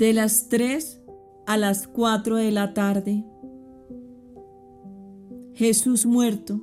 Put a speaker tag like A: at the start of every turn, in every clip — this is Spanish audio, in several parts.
A: de las 3 a las 4 de la tarde. Jesús muerto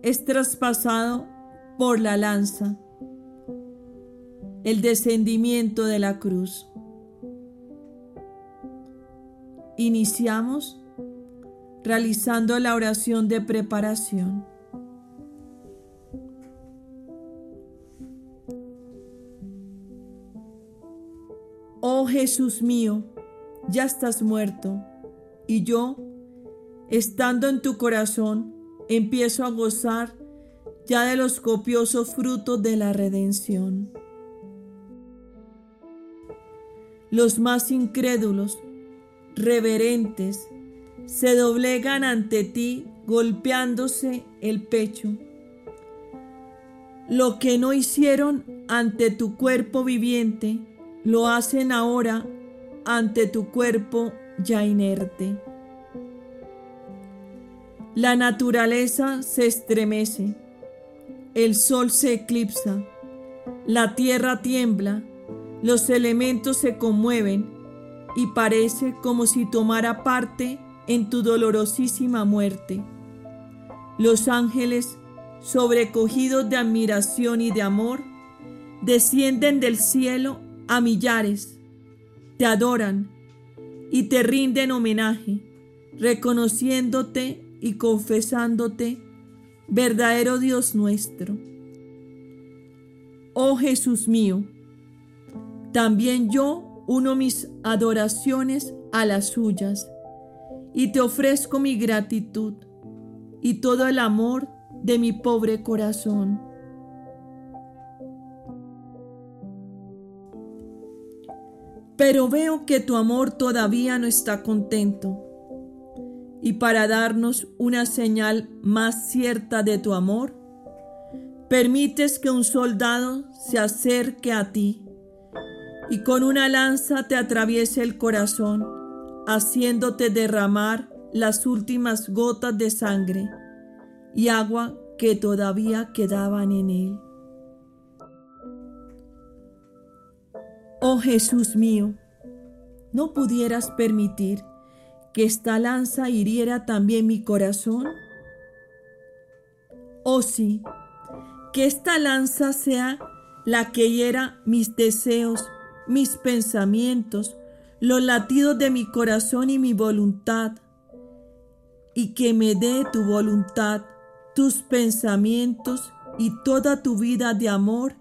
A: es traspasado por la lanza, el descendimiento de la cruz. Iniciamos realizando la oración de preparación. Jesús mío, ya estás muerto, y yo, estando en tu corazón, empiezo a gozar ya de los copiosos frutos de la redención. Los más incrédulos, reverentes, se doblegan ante ti golpeándose el pecho. Lo que no hicieron ante tu cuerpo viviente, lo hacen ahora ante tu cuerpo ya inerte. La naturaleza se estremece, el sol se eclipsa, la tierra tiembla, los elementos se conmueven y parece como si tomara parte en tu dolorosísima muerte. Los ángeles, sobrecogidos de admiración y de amor, descienden del cielo a millares, te adoran y te rinden homenaje, reconociéndote y confesándote, verdadero Dios nuestro. Oh Jesús mío, también yo uno mis adoraciones a las suyas y te ofrezco mi gratitud y todo el amor de mi pobre corazón. Pero veo que tu amor todavía no está contento. Y para darnos una señal más cierta de tu amor, permites que un soldado se acerque a ti y con una lanza te atraviese el corazón haciéndote derramar las últimas gotas de sangre y agua que todavía quedaban en él. Oh Jesús mío, ¿no pudieras permitir que esta lanza hiriera también mi corazón? Oh sí, que esta lanza sea la que hiera mis deseos, mis pensamientos, los latidos de mi corazón y mi voluntad, y que me dé tu voluntad, tus pensamientos y toda tu vida de amor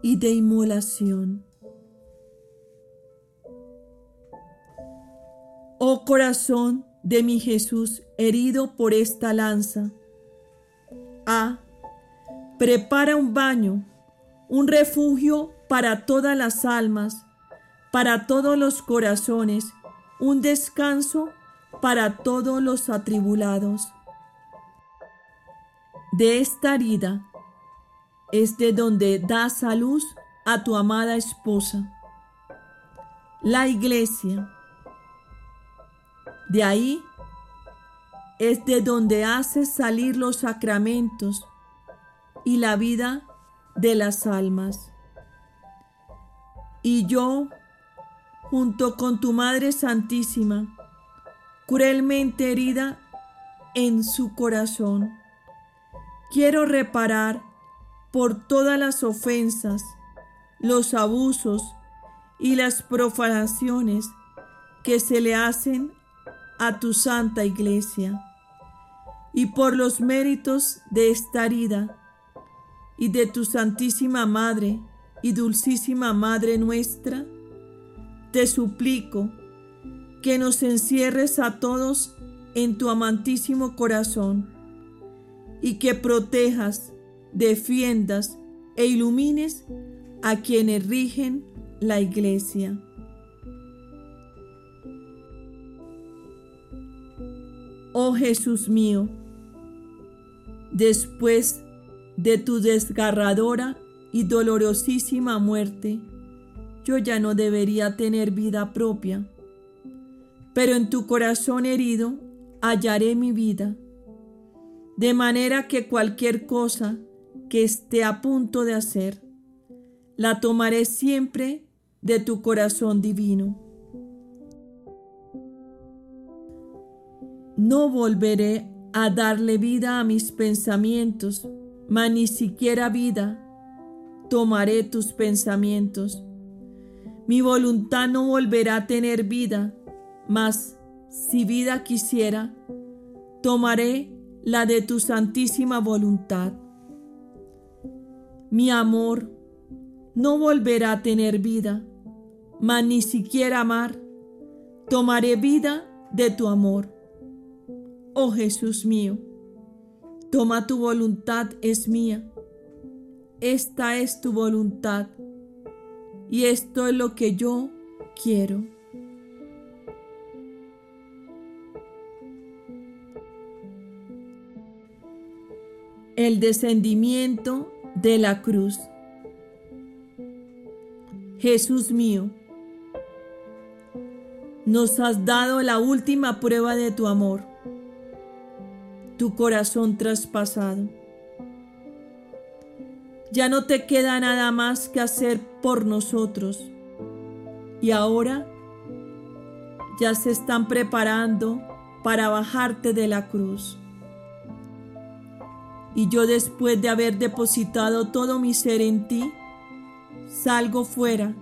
A: y de inmolación. Oh corazón de mi Jesús herido por esta lanza, ah, prepara un baño, un refugio para todas las almas, para todos los corazones, un descanso para todos los atribulados. De esta herida es de donde das a luz a tu amada esposa, la iglesia. De ahí es de donde haces salir los sacramentos y la vida de las almas. Y yo, junto con tu Madre Santísima, cruelmente herida en su corazón. Quiero reparar por todas las ofensas, los abusos y las profanaciones que se le hacen a tu santa iglesia y por los méritos de esta herida y de tu Santísima Madre y Dulcísima Madre nuestra, te suplico que nos encierres a todos en tu amantísimo corazón y que protejas, defiendas e ilumines a quienes rigen la iglesia. Oh Jesús mío, después de tu desgarradora y dolorosísima muerte, yo ya no debería tener vida propia, pero en tu corazón herido hallaré mi vida, de manera que cualquier cosa que esté a punto de hacer, la tomaré siempre de tu corazón divino. No volveré a darle vida a mis pensamientos, mas ni siquiera vida tomaré tus pensamientos. Mi voluntad no volverá a tener vida, mas si vida quisiera, tomaré la de tu santísima voluntad. Mi amor no volverá a tener vida, mas ni siquiera amar, tomaré vida de tu amor. Oh Jesús mío, toma tu voluntad, es mía. Esta es tu voluntad y esto es lo que yo quiero. El descendimiento de la cruz. Jesús mío, nos has dado la última prueba de tu amor, tu corazón traspasado. Ya no te queda nada más que hacer por nosotros. Y ahora ya se están preparando para bajarte de la cruz. Y yo después de haber depositado todo mi ser en ti, salgo fuera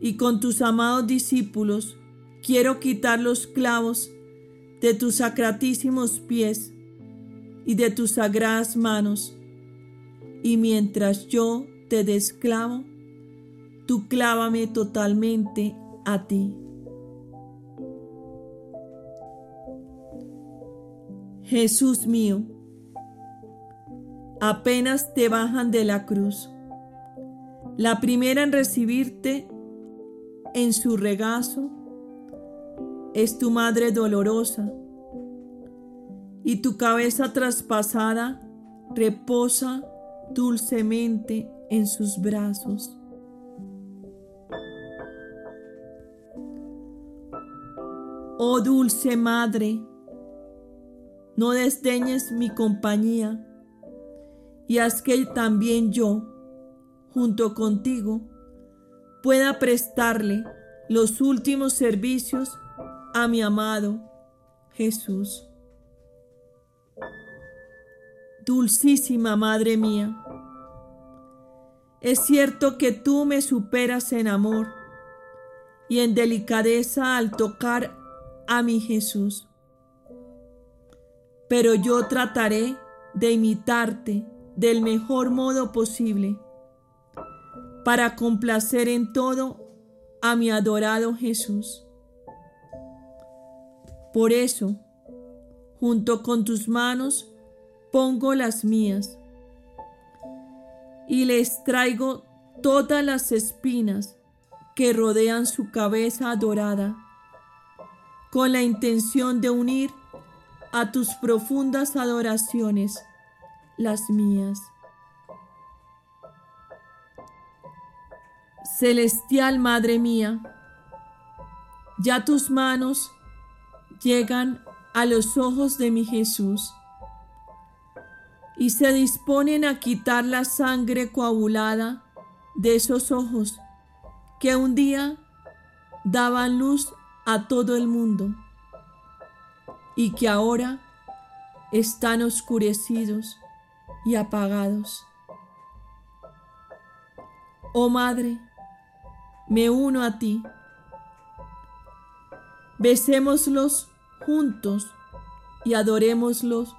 A: y con tus amados discípulos quiero quitar los clavos de tus sacratísimos pies y de tus sagradas manos. Y mientras yo te desclavo, tú clávame totalmente a ti. Jesús mío, apenas te bajan de la cruz. La primera en recibirte en su regazo es tu madre dolorosa y tu cabeza traspasada reposa dulcemente en sus brazos. Oh dulce madre, no desdeñes mi compañía y haz que también yo, junto contigo, pueda prestarle los últimos servicios a mi amado Jesús. Dulcísima Madre mía, es cierto que tú me superas en amor y en delicadeza al tocar a mi Jesús, pero yo trataré de imitarte del mejor modo posible para complacer en todo a mi adorado Jesús. Por eso, junto con tus manos, pongo las mías y les traigo todas las espinas que rodean su cabeza adorada, con la intención de unir a tus profundas adoraciones las mías. Celestial Madre mía, ya tus manos llegan a los ojos de mi Jesús y se disponen a quitar la sangre coagulada de esos ojos que un día daban luz a todo el mundo y que ahora están oscurecidos y apagados. Oh Madre, me uno a ti. Besémoslos juntos y adorémoslos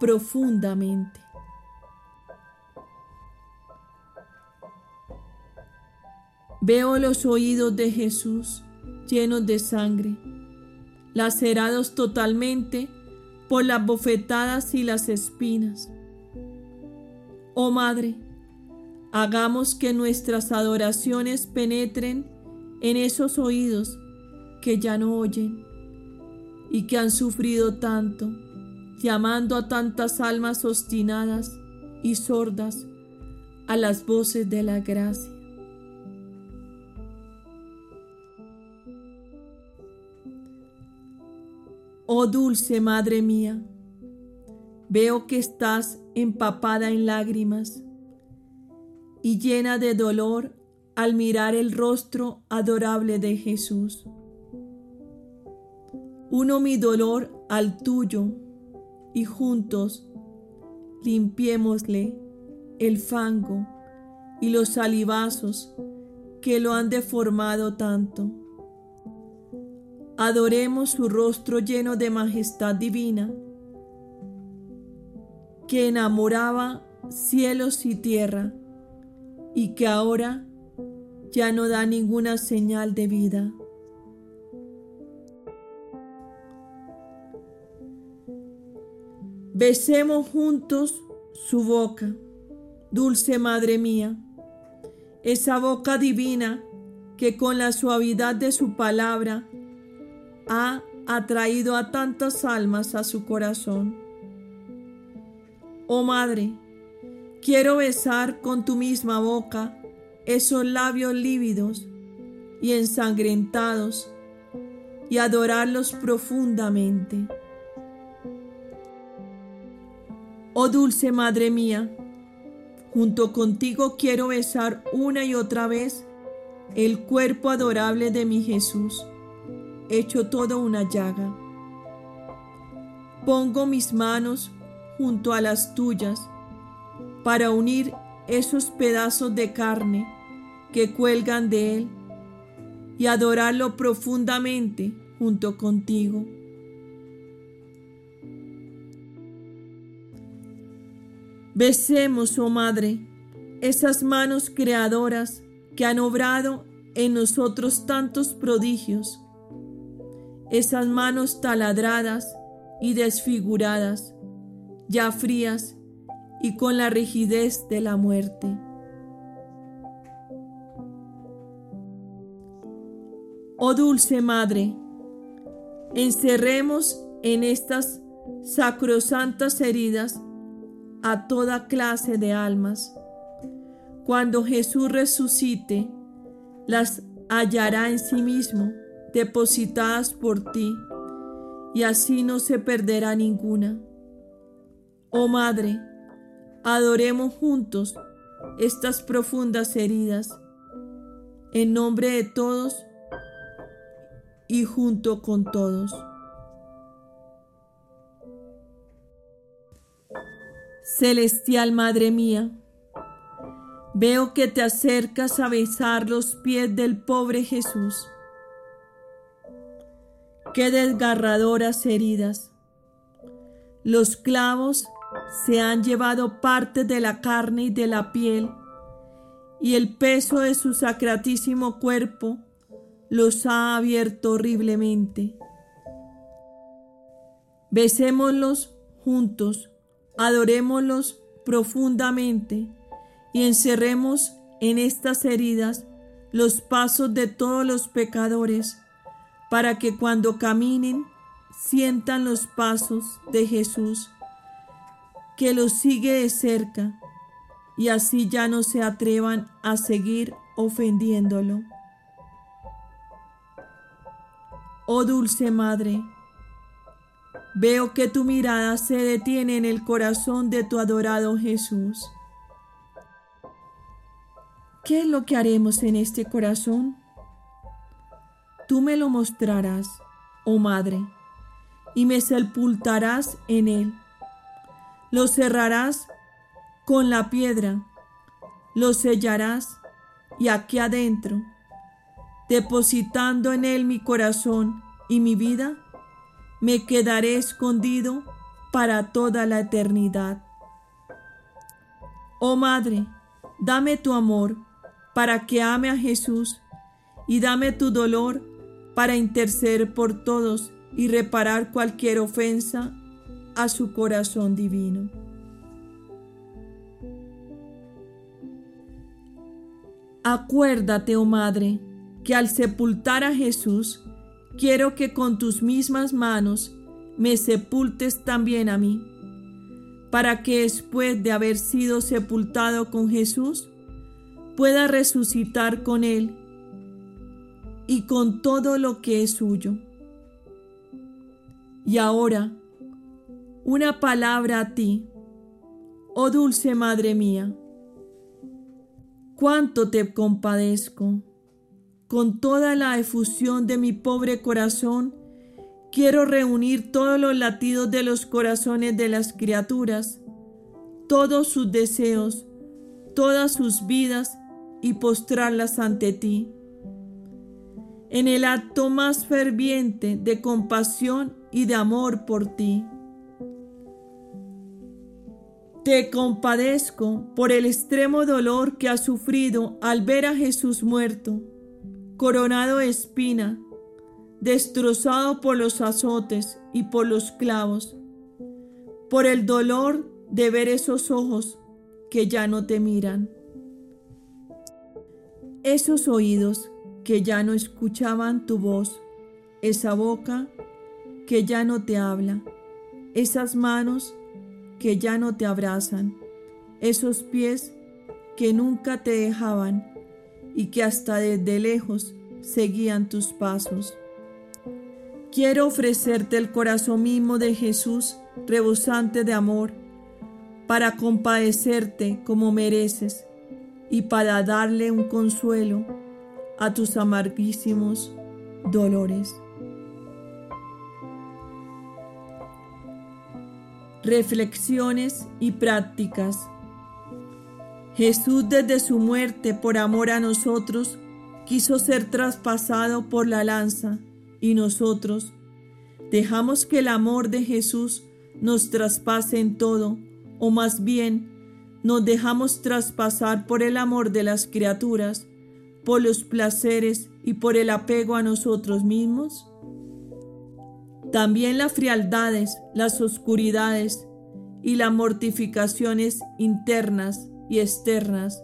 A: profundamente. Veo los oídos de Jesús llenos de sangre, lacerados totalmente por las bofetadas y las espinas. Oh Madre, hagamos que nuestras adoraciones penetren en esos oídos que ya no oyen y que han sufrido tanto llamando a tantas almas obstinadas y sordas a las voces de la gracia. Oh dulce Madre mía, veo que estás empapada en lágrimas y llena de dolor al mirar el rostro adorable de Jesús. Uno mi dolor al tuyo y juntos limpiémosle el fango y los salivazos que lo han deformado tanto. Adoremos su rostro lleno de majestad divina, que enamoraba cielos y tierra, y que ahora ya no da ninguna señal de vida. Besemos juntos su boca, dulce Madre mía, esa boca divina que con la suavidad de su palabra ha atraído a tantas almas a su corazón. Oh Madre, quiero besar con tu misma boca esos labios lívidos y ensangrentados y adorarlos profundamente. Oh dulce Madre mía, junto contigo quiero besar una y otra vez el cuerpo adorable de mi Jesús, hecho todo una llaga. Pongo mis manos junto a las tuyas para unir esos pedazos de carne que cuelgan de Él y adorarlo profundamente junto contigo. Besemos, oh Madre, esas manos creadoras que han obrado en nosotros tantos prodigios, esas manos taladradas y desfiguradas, ya frías y con la rigidez de la muerte. Oh dulce Madre, encerremos en estas sacrosantas heridas a toda clase de almas. Cuando Jesús resucite, las hallará en sí mismo, depositadas por ti, y así no se perderá ninguna. Oh Madre, Adoremos juntos estas profundas heridas en nombre de todos y junto con todos. Celestial Madre mía, veo que te acercas a besar los pies del pobre Jesús. Qué desgarradoras heridas. Los clavos se han llevado parte de la carne y de la piel, y el peso de su sacratísimo cuerpo los ha abierto horriblemente. Besémoslos juntos, adorémoslos profundamente y encerremos en estas heridas los pasos de todos los pecadores, para que cuando caminen sientan los pasos de Jesús que los sigue de cerca y así ya no se atrevan a seguir ofendiéndolo. Oh dulce Madre, veo que tu mirada se detiene en el corazón de tu adorado Jesús. ¿Qué es lo que haremos en este corazón? Tú me lo mostrarás, oh Madre, y me sepultarás en él lo cerrarás con la piedra, lo sellarás y aquí adentro, depositando en él mi corazón y mi vida, me quedaré escondido para toda la eternidad. Oh Madre, dame tu amor para que ame a Jesús y dame tu dolor para interceder por todos y reparar cualquier ofensa a su corazón divino. Acuérdate, oh Madre, que al sepultar a Jesús, quiero que con tus mismas manos me sepultes también a mí, para que después de haber sido sepultado con Jesús, pueda resucitar con Él y con todo lo que es suyo. Y ahora, una palabra a ti, oh dulce Madre mía. cuánto te compadezco. Con toda la efusión de mi pobre corazón, quiero reunir todos los latidos de los corazones de las criaturas, todos sus deseos, todas sus vidas y postrarlas ante ti. En el acto más ferviente de compasión y de amor por ti. Te compadezco por el extremo dolor que has sufrido al ver a Jesús muerto, coronado de espina, destrozado por los azotes y por los clavos, por el dolor de ver esos ojos que ya no te miran, esos oídos que ya no escuchaban tu voz, esa boca que ya no te habla, esas manos que ya no te abrazan, esos pies que nunca te dejaban y que hasta desde lejos seguían tus pasos. Quiero ofrecerte el corazón mismo de Jesús, rebosante de amor, para compadecerte como mereces y para darle un consuelo a tus amarguísimos dolores. reflexiones y prácticas. Jesús desde su muerte por amor a nosotros quiso ser traspasado por la lanza y nosotros dejamos que el amor de Jesús nos traspase en todo, o más bien nos dejamos traspasar por el amor de las criaturas, por los placeres y por el apego a nosotros mismos. También las frialdades, las oscuridades y las mortificaciones internas y externas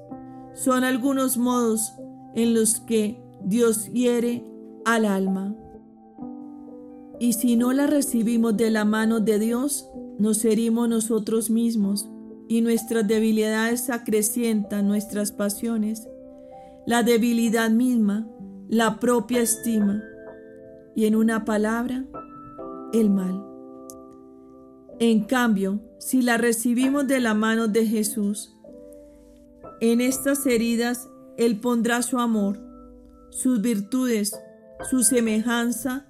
A: son algunos modos en los que Dios hiere al alma. Y si no la recibimos de la mano de Dios, nos herimos nosotros mismos y nuestras debilidades acrecientan nuestras pasiones, la debilidad misma, la propia estima. Y en una palabra, el mal. En cambio, si la recibimos de la mano de Jesús, en estas heridas Él pondrá su amor, sus virtudes, su semejanza,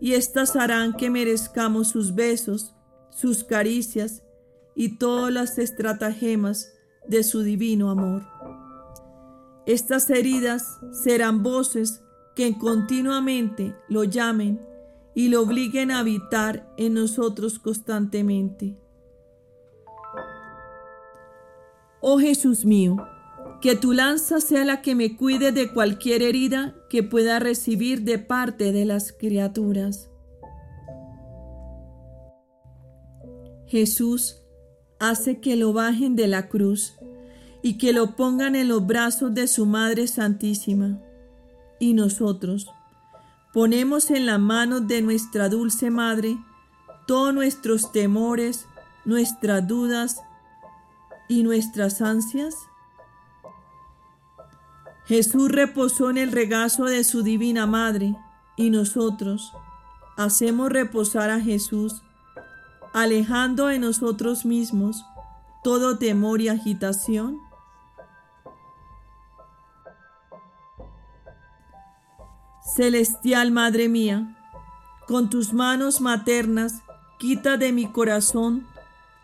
A: y éstas harán que merezcamos sus besos, sus caricias y todas las estratagemas de su divino amor. Estas heridas serán voces que continuamente lo llamen y lo obliguen a habitar en nosotros constantemente. Oh Jesús mío, que tu lanza sea la que me cuide de cualquier herida que pueda recibir de parte de las criaturas. Jesús hace que lo bajen de la cruz y que lo pongan en los brazos de su Madre Santísima. Y nosotros, ponemos en la mano de nuestra dulce Madre todos nuestros temores, nuestras dudas y nuestras ansias? Jesús reposó en el regazo de su divina Madre y nosotros hacemos reposar a Jesús, alejando de nosotros mismos todo temor y agitación. Celestial Madre mía, con tus manos maternas quita de mi corazón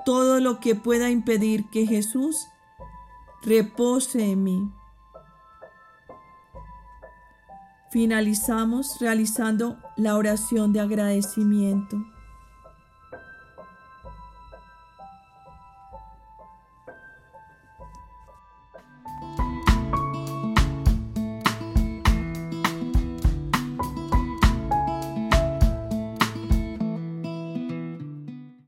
A: todo lo que pueda impedir que Jesús repose en mí. Finalizamos realizando la oración de agradecimiento.